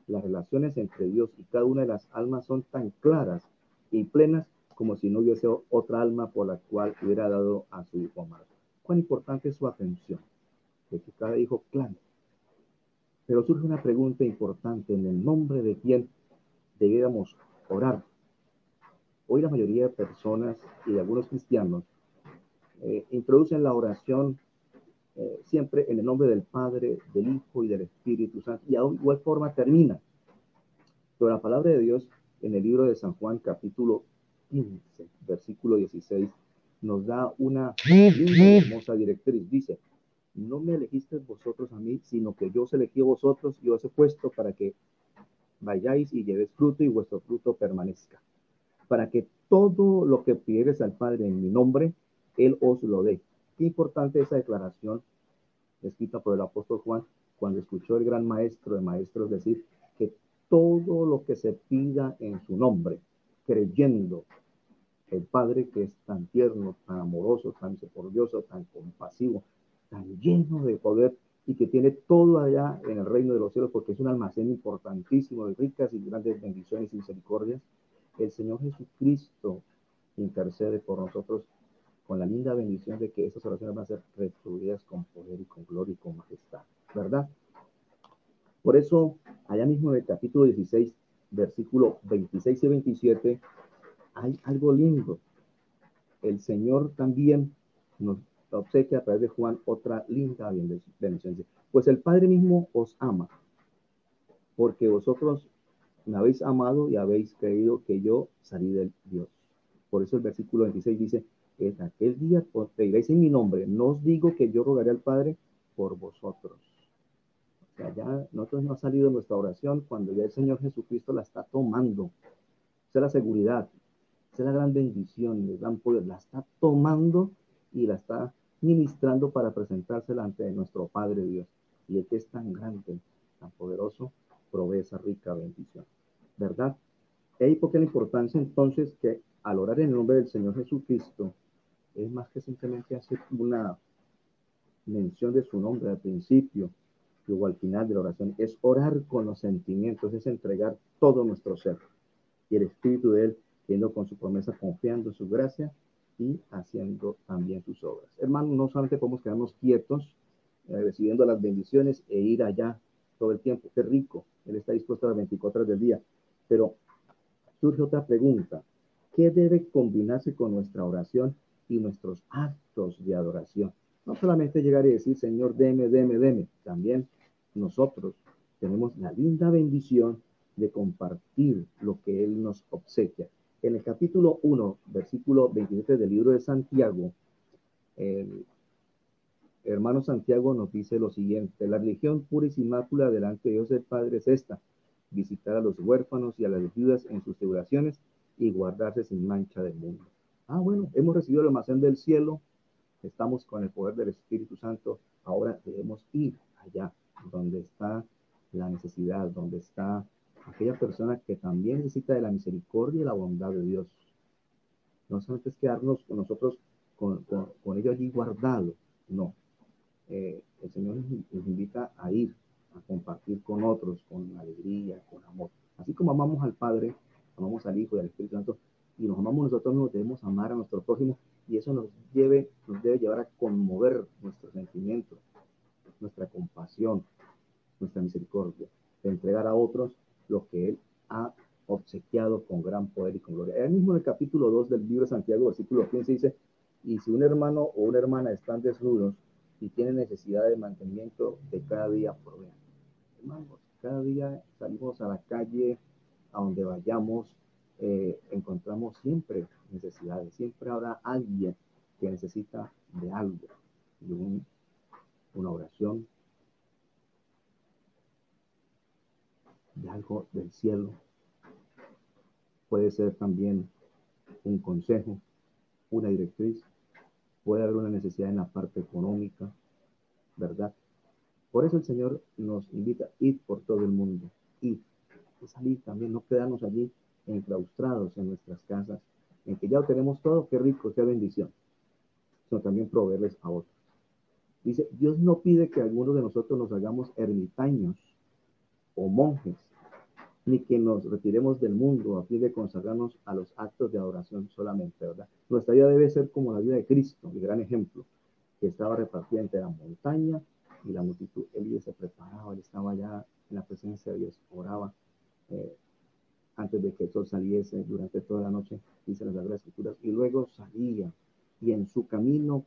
Las relaciones entre Dios y cada una de las almas son tan claras y plenas como si no hubiese otra alma por la cual hubiera dado a su hijo amado. Cuán importante es su atención, de que cada hijo clame. Pero surge una pregunta importante, ¿en el nombre de quién debiéramos orar? Hoy la mayoría de personas y de algunos cristianos eh, introducen la oración eh, siempre en el nombre del Padre, del Hijo y del Espíritu Santo, y de igual forma termina. Pero la palabra de Dios en el libro de San Juan, capítulo 15, versículo 16, nos da una hermosa directriz. Dice, no me elegiste vosotros a mí, sino que yo os elegí a vosotros y os he puesto para que vayáis y llevéis fruto y vuestro fruto permanezca para que todo lo que pidieres al Padre en mi nombre, Él os lo dé. Qué importante esa declaración escrita por el apóstol Juan cuando escuchó el gran maestro de maestros decir que todo lo que se pida en su nombre, creyendo el Padre que es tan tierno, tan amoroso, tan misericordioso, tan compasivo, tan lleno de poder y que tiene todo allá en el reino de los cielos porque es un almacén importantísimo de ricas y grandes bendiciones y misericordias el Señor Jesucristo intercede por nosotros con la linda bendición de que esas oraciones van a ser retribuidas con poder y con gloria y con majestad, ¿verdad? Por eso, allá mismo en el capítulo 16, versículo 26 y 27, hay algo lindo. El Señor también nos obsequia a través de Juan otra linda bendición. Pues el Padre mismo os ama, porque vosotros me habéis amado y habéis creído que yo salí del Dios. Por eso el versículo 26 dice, en aquel día pediréis en mi nombre, no os digo que yo rogaré al Padre por vosotros. O sea, ya nosotros no ha salido nuestra oración cuando ya el Señor Jesucristo la está tomando. Esa es la seguridad, es la gran bendición, el gran poder, la está tomando y la está ministrando para presentársela ante nuestro Padre Dios. Y el que es tan grande, tan poderoso, provee esa rica bendición. ¿verdad? Y ahí porque la importancia entonces que al orar en el nombre del Señor Jesucristo es más que simplemente hacer una mención de su nombre al principio, luego al final de la oración, es orar con los sentimientos, es entregar todo nuestro ser. Y el Espíritu de Él, yendo con su promesa, confiando en su gracia y haciendo también sus obras. Hermanos, no solamente podemos quedarnos quietos, eh, recibiendo las bendiciones e ir allá todo el tiempo. Qué rico. Él está dispuesto a las 24 horas del día. Pero surge otra pregunta. ¿Qué debe combinarse con nuestra oración y nuestros actos de adoración? No solamente llegar y decir, Señor, deme, deme, deme. También nosotros tenemos la linda bendición de compartir lo que Él nos obsequia. En el capítulo 1, versículo 27 del libro de Santiago, el hermano Santiago nos dice lo siguiente, la religión pura y sin mácula delante de Dios el Padre es esta, visitar a los huérfanos y a las viudas en sus tribulaciones y guardarse sin mancha del mundo. Ah, bueno, hemos recibido el almacén del cielo, estamos con el poder del Espíritu Santo, ahora debemos ir allá donde está la necesidad, donde está aquella persona que también necesita de la misericordia y la bondad de Dios. No solamente es quedarnos con nosotros, con, con, ellos allí guardados, no. Eh, el Señor nos invita a ir, a compartir con otros, con alegría, con amor. Así como amamos al Padre, amamos al Hijo y al Espíritu Santo, y nos amamos nosotros, nos debemos amar a nuestro prójimo, y eso nos, lleve, nos debe llevar a conmover nuestros sentimientos, nuestra compasión, nuestra misericordia, de entregar a otros lo que Él ha obsequiado con gran poder y con gloria. Él mismo en el capítulo 2 del libro de Santiago, versículo 15, dice, y si un hermano o una hermana están desnudos y tienen necesidad de mantenimiento de cada día, provean. Hermanos, cada día salimos a la calle, a donde vayamos, eh, encontramos siempre necesidades, siempre habrá alguien que necesita de algo, de una oración, de algo del cielo. Puede ser también un consejo, una directriz. Puede haber una necesidad en la parte económica, ¿verdad? Por eso el Señor nos invita a ir por todo el mundo, ir, salir también, no quedarnos allí enclaustrados en nuestras casas, en que ya tenemos todo, qué rico, qué bendición, sino también proveerles a otros. Dice, Dios no pide que alguno de nosotros nos hagamos ermitaños o monjes, ni que nos retiremos del mundo a fin de consagrarnos a los actos de adoración solamente, ¿verdad? Nuestra vida debe ser como la vida de Cristo, el gran ejemplo, que estaba repartida entre la montaña y la multitud. Él se preparaba, él estaba ya en la presencia de Dios, oraba eh, antes de que el sol saliese durante toda la noche, dice las Sagradas Escrituras, y luego salía y en su camino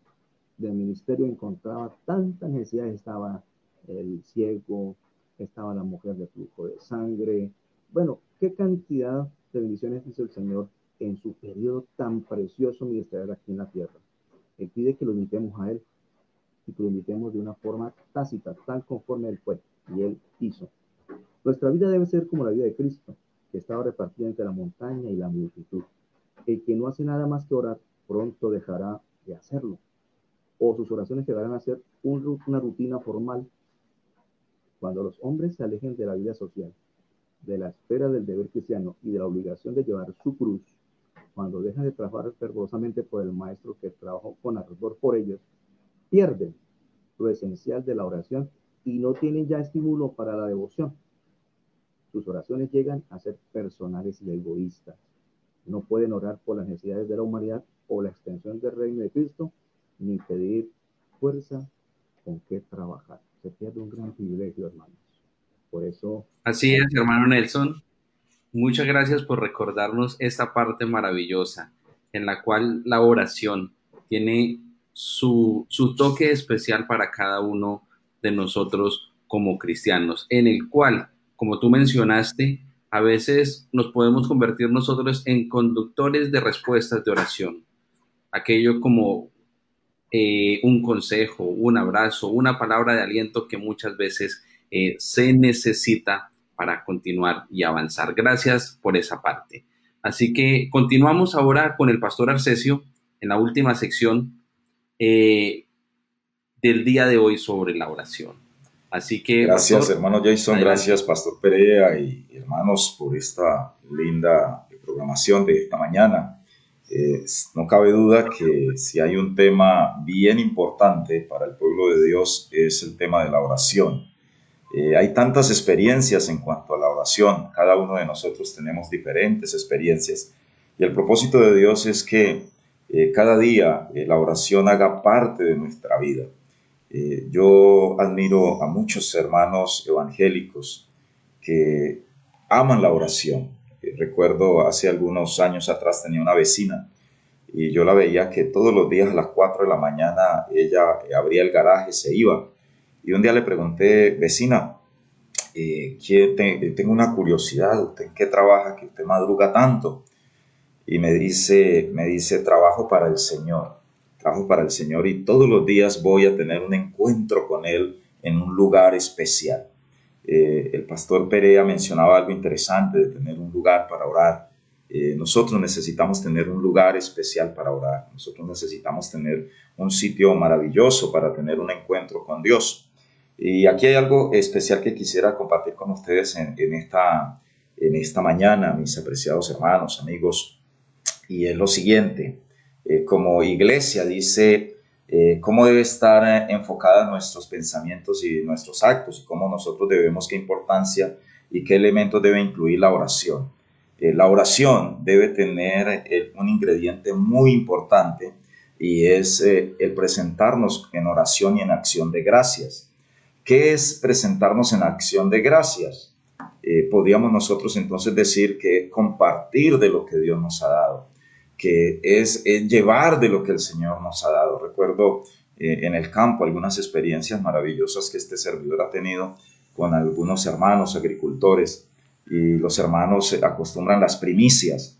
del ministerio encontraba tantas necesidades, estaba el ciego, estaba la mujer de flujo de sangre, bueno, qué cantidad de bendiciones dice el Señor en su periodo tan precioso ministerial aquí en la tierra. Él pide que lo invitemos a Él y que lo invitemos de una forma tácita, tal conforme Él fue y Él hizo. Nuestra vida debe ser como la vida de Cristo, que estaba repartida entre la montaña y la multitud. El que no hace nada más que orar, pronto dejará de hacerlo. O sus oraciones llegarán a ser una rutina formal. Cuando los hombres se alejen de la vida social de la espera del deber cristiano y de la obligación de llevar su cruz, cuando dejan de trabajar fervorosamente por el maestro que trabajó con ardor por ellos, pierden lo esencial de la oración y no tienen ya estímulo para la devoción. Sus oraciones llegan a ser personales y egoístas. No pueden orar por las necesidades de la humanidad o la extensión del reino de Cristo, ni pedir fuerza con qué trabajar. Se pierde un gran privilegio, hermanos. Por eso. Así es, hermano Nelson. Muchas gracias por recordarnos esta parte maravillosa en la cual la oración tiene su, su toque especial para cada uno de nosotros como cristianos, en el cual, como tú mencionaste, a veces nos podemos convertir nosotros en conductores de respuestas de oración. Aquello como eh, un consejo, un abrazo, una palabra de aliento que muchas veces eh, se necesita para continuar y avanzar. Gracias por esa parte. Así que continuamos ahora con el pastor Arcesio en la última sección eh, del día de hoy sobre la oración. Así que... Gracias, hermano Jason. Gracias, pastor Perea y hermanos por esta linda programación de esta mañana. Eh, no cabe duda que si hay un tema bien importante para el pueblo de Dios es el tema de la oración. Eh, hay tantas experiencias en cuanto a la oración, cada uno de nosotros tenemos diferentes experiencias y el propósito de Dios es que eh, cada día eh, la oración haga parte de nuestra vida. yo admiro a muchos hermanos evangélicos que aman la oración. recuerdo hace algunos años atrás tenía una vecina y yo la veía que todos los días a las 4 de la mañana ella abría el garaje, se iba y un día le pregunté, vecina, eh, tengo una curiosidad, ¿usted en qué trabaja que usted madruga tanto? Y me dice, me dice, trabajo para el Señor, trabajo para el Señor y todos los días voy a tener un encuentro con Él en un lugar especial. Eh, el pastor Perea mencionaba algo interesante de tener un lugar para orar. Eh, nosotros necesitamos tener un lugar especial para orar. Nosotros necesitamos tener un sitio maravilloso para tener un encuentro con Dios. Y aquí hay algo especial que quisiera compartir con ustedes en, esta, en esta mañana, mis apreciados hermanos, amigos. Y es lo siguiente. Eh, como iglesia dice eh, cómo debe estar eh, enfocada nuestros pensamientos y nuestros actos y cómo nosotros debemos, qué importancia y qué elementos debe incluir la oración. La oración debe tener un ingrediente muy importante y es el presentarnos en oración y en acción de gracias. ¿Qué es presentarnos en acción de gracias? podríamos nosotros entonces decir que compartir de lo que Dios nos ha dado que es, llevar de lo que el Señor nos ha dado. Recuerdo eh, en el campo algunas experiencias maravillosas que este servidor ha tenido con algunos hermanos agricultores y los hermanos acostumbran las primicias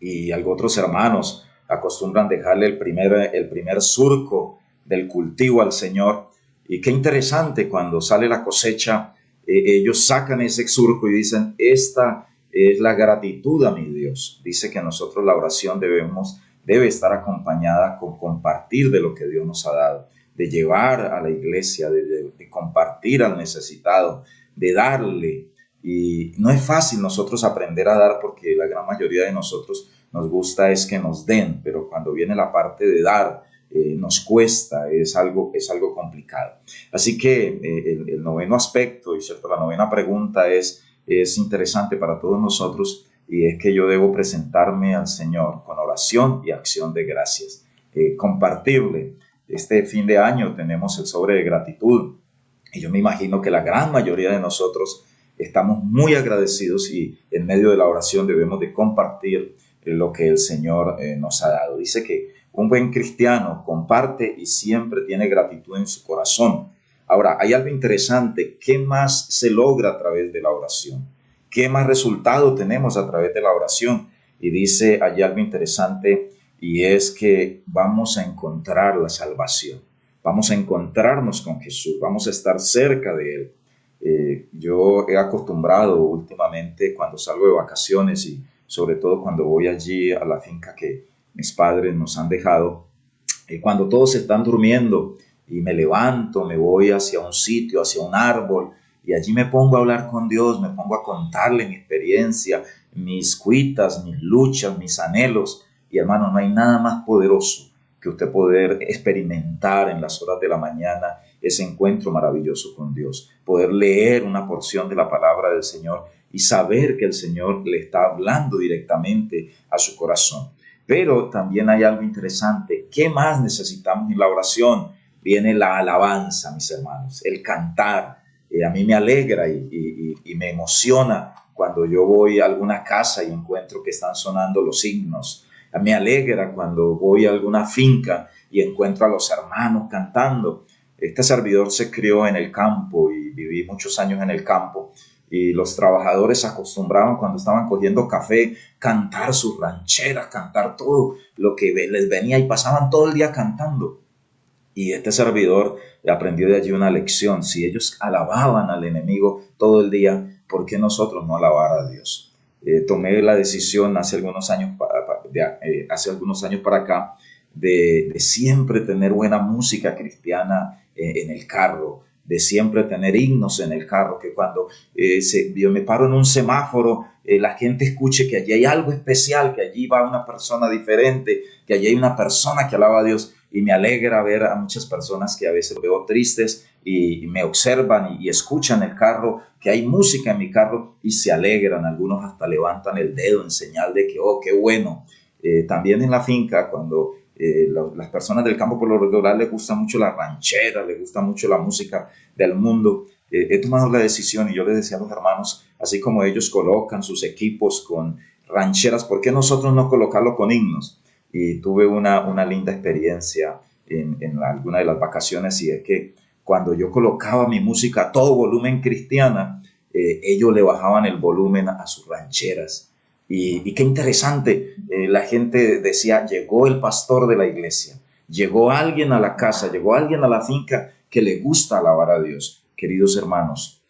y otros hermanos acostumbran dejarle el primer, el primer surco del cultivo al Señor. Y qué interesante cuando sale la cosecha, eh, ellos sacan ese surco y dicen, esta es la gratitud a mi Dios. Dice que nosotros la oración debemos, debe estar acompañada con compartir de lo que Dios nos ha dado, de llevar a la iglesia, de, compartir al necesitado, de darle. Y no es fácil nosotros aprender a dar porque la gran mayoría de nosotros nos gusta es que nos den, pero cuando viene la parte de dar, eh, nos cuesta, es algo, es algo complicado. Así que eh, el, el, noveno aspecto, y cierto, la novena pregunta es, es interesante para todos nosotros y es que yo debo presentarme al Señor con oración y acción de gracias. Eh, compartirle. Este fin de año tenemos el sobre de gratitud y yo me imagino que la gran mayoría de nosotros estamos muy agradecidos y en medio de la oración debemos de compartir lo que el Señor eh, nos ha dado. Dice que un buen cristiano comparte y siempre tiene gratitud en su corazón. Ahora, hay algo interesante. ¿Qué más se logra a través de la oración? ¿Qué más resultado tenemos a través de la oración? Y dice allí algo interesante y es que vamos a encontrar la salvación. Vamos a encontrarnos con Jesús, vamos a estar cerca de Él. Eh, yo he acostumbrado últimamente cuando salgo de vacaciones y sobre todo cuando voy allí a la finca que mis padres nos han dejado, y cuando todos están durmiendo, y me levanto, me voy hacia un sitio, hacia un árbol, y allí me pongo a hablar con Dios, me pongo a contarle mi experiencia, mis cuitas, mis luchas, mis anhelos. Y hermano, no hay nada más poderoso que usted poder experimentar en las horas de la mañana ese encuentro maravilloso con Dios, poder leer una porción de la palabra del Señor y saber que el Señor le está hablando directamente a su corazón. Pero también hay algo interesante. ¿Qué más necesitamos en la oración? viene la alabanza, mis hermanos, el cantar. Eh, a mí me alegra y, me emociona cuando yo voy a alguna casa y encuentro que están sonando los himnos. Me alegra cuando voy a alguna finca y encuentro a los hermanos cantando. Este servidor se crió en el campo y viví muchos años en el campo y los trabajadores acostumbraban cuando estaban cogiendo café cantar sus rancheras, cantar todo lo que les venía y pasaban todo el día cantando. Y este servidor aprendió de allí una lección. Si ellos alababan al enemigo todo el día, ¿por qué nosotros no alabar a Dios? Eh, tomé la decisión hace algunos años, eh, hace algunos años para acá de, siempre tener buena música cristiana eh, en el carro, de siempre tener himnos en el carro, que cuando se, yo me paro en un semáforo, la gente escuche que allí hay algo especial, que allí va una persona diferente, que allí hay una persona que alaba a Dios y me alegra ver a muchas personas que a veces veo tristes y, me observan y, escuchan el carro, que hay música en mi carro y se alegran, algunos hasta levantan el dedo en señal de que, oh, qué bueno. Eh, también en la finca, cuando eh, las personas del campo por lo regular les gusta mucho la ranchera, les gusta mucho la música del mundo, eh, he tomado la decisión y yo les decía a los hermanos, así como ellos colocan sus equipos con rancheras, ¿por qué nosotros no colocarlo con himnos? y tuve una, una linda experiencia en, en alguna de las vacaciones y es que cuando yo colocaba mi música a todo volumen cristiana, eh, ellos le bajaban el volumen a sus rancheras. Y, qué interesante, eh, la gente decía, llegó el pastor de la iglesia, llegó alguien a la casa, llegó alguien a la finca que le gusta alabar a Dios. Queridos hermanos,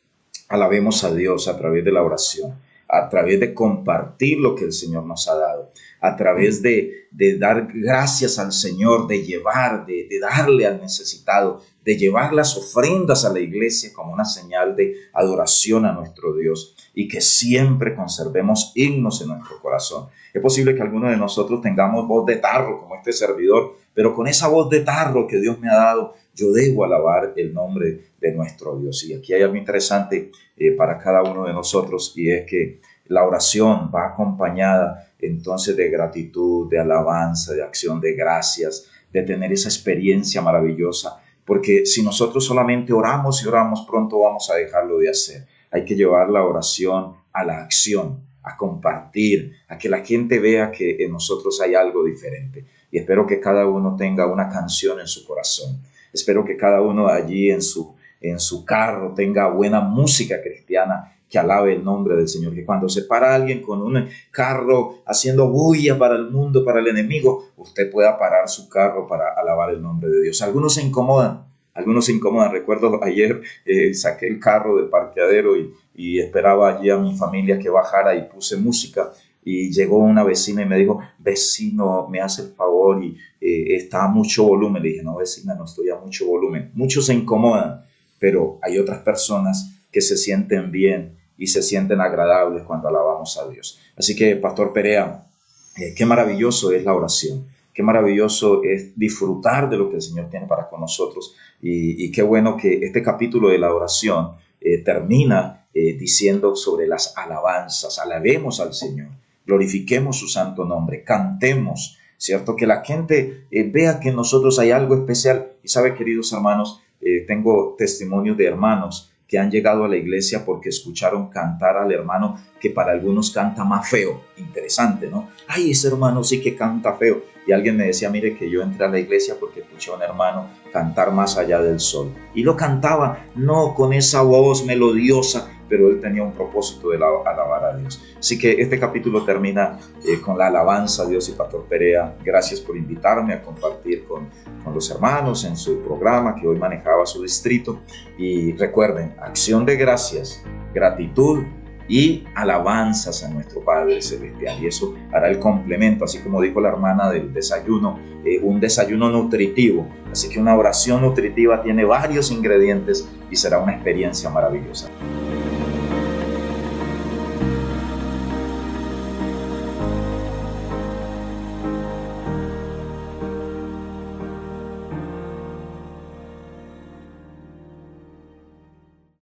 alabemos a Dios a través de la oración a través de compartir lo que el Señor nos ha dado, a través de, dar gracias al Señor, de llevar, de, darle al necesitado, de llevar las ofrendas a la iglesia como una señal de adoración a nuestro Dios y que siempre conservemos himnos en nuestro corazón. Es posible que algunos de nosotros tengamos voz de tarro como este servidor, pero con esa voz de tarro que Dios me ha dado, yo debo alabar el nombre de nuestro Dios. Y aquí hay algo interesante eh, para cada uno de nosotros y es que la oración va acompañada entonces de gratitud, de alabanza, de acción de gracias, de tener esa experiencia maravillosa. Porque si nosotros solamente oramos y oramos, pronto vamos a dejarlo de hacer. Hay que llevar la oración a la acción, a compartir, a que la gente vea que en nosotros hay algo diferente. Y espero que cada uno tenga una canción en su corazón. Espero que cada uno allí en su, en su carro tenga buena música cristiana que alabe el nombre del Señor. Que cuando se para alguien con un carro haciendo bulla para el mundo, para el enemigo, usted pueda parar su carro para alabar el nombre de Dios. Algunos se incomodan, algunos se incomodan. Recuerdo ayer eh, saqué el carro del parqueadero y, y esperaba allí a mi familia que bajara y puse música y llegó una vecina y me dijo, vecino, me hace el favor y eh, está a mucho volumen. Le dije, no, vecina, no estoy a mucho volumen. Muchos se incomodan, pero hay otras personas que se sienten bien y se sienten agradables cuando alabamos a Dios. Así que, Pastor Perea, eh, qué maravilloso es la oración. Qué maravilloso es disfrutar de lo que el Señor tiene para con nosotros. Y, qué bueno que este capítulo de la oración eh, termina diciendo sobre las alabanzas. Alabemos al Señor glorifiquemos su santo nombre, cantemos, ¿cierto? Que la gente eh, vea que en nosotros hay algo especial. Y sabe, queridos hermanos, eh, tengo testimonios de hermanos que han llegado a la iglesia porque escucharon cantar al hermano que para algunos canta más feo. Interesante, ¿no? Ay, ese hermano sí que canta feo. Y alguien me decía, mire que yo entré a la iglesia porque escuché a un hermano cantar más allá del sol. Y lo cantaba no con esa voz melodiosa, pero él tenía un propósito de alabar a Dios. Así que este capítulo termina eh, con la alabanza a Dios y Pastor Perea. Gracias por invitarme a compartir con, con los hermanos en su programa que hoy manejaba su distrito. Y recuerden, acción de gracias, gratitud y alabanzas a nuestro Padre Celestial. Y eso hará el complemento, así como dijo la hermana del desayuno, eh, un desayuno nutritivo. Así que una oración nutritiva tiene varios ingredientes y será una experiencia maravillosa.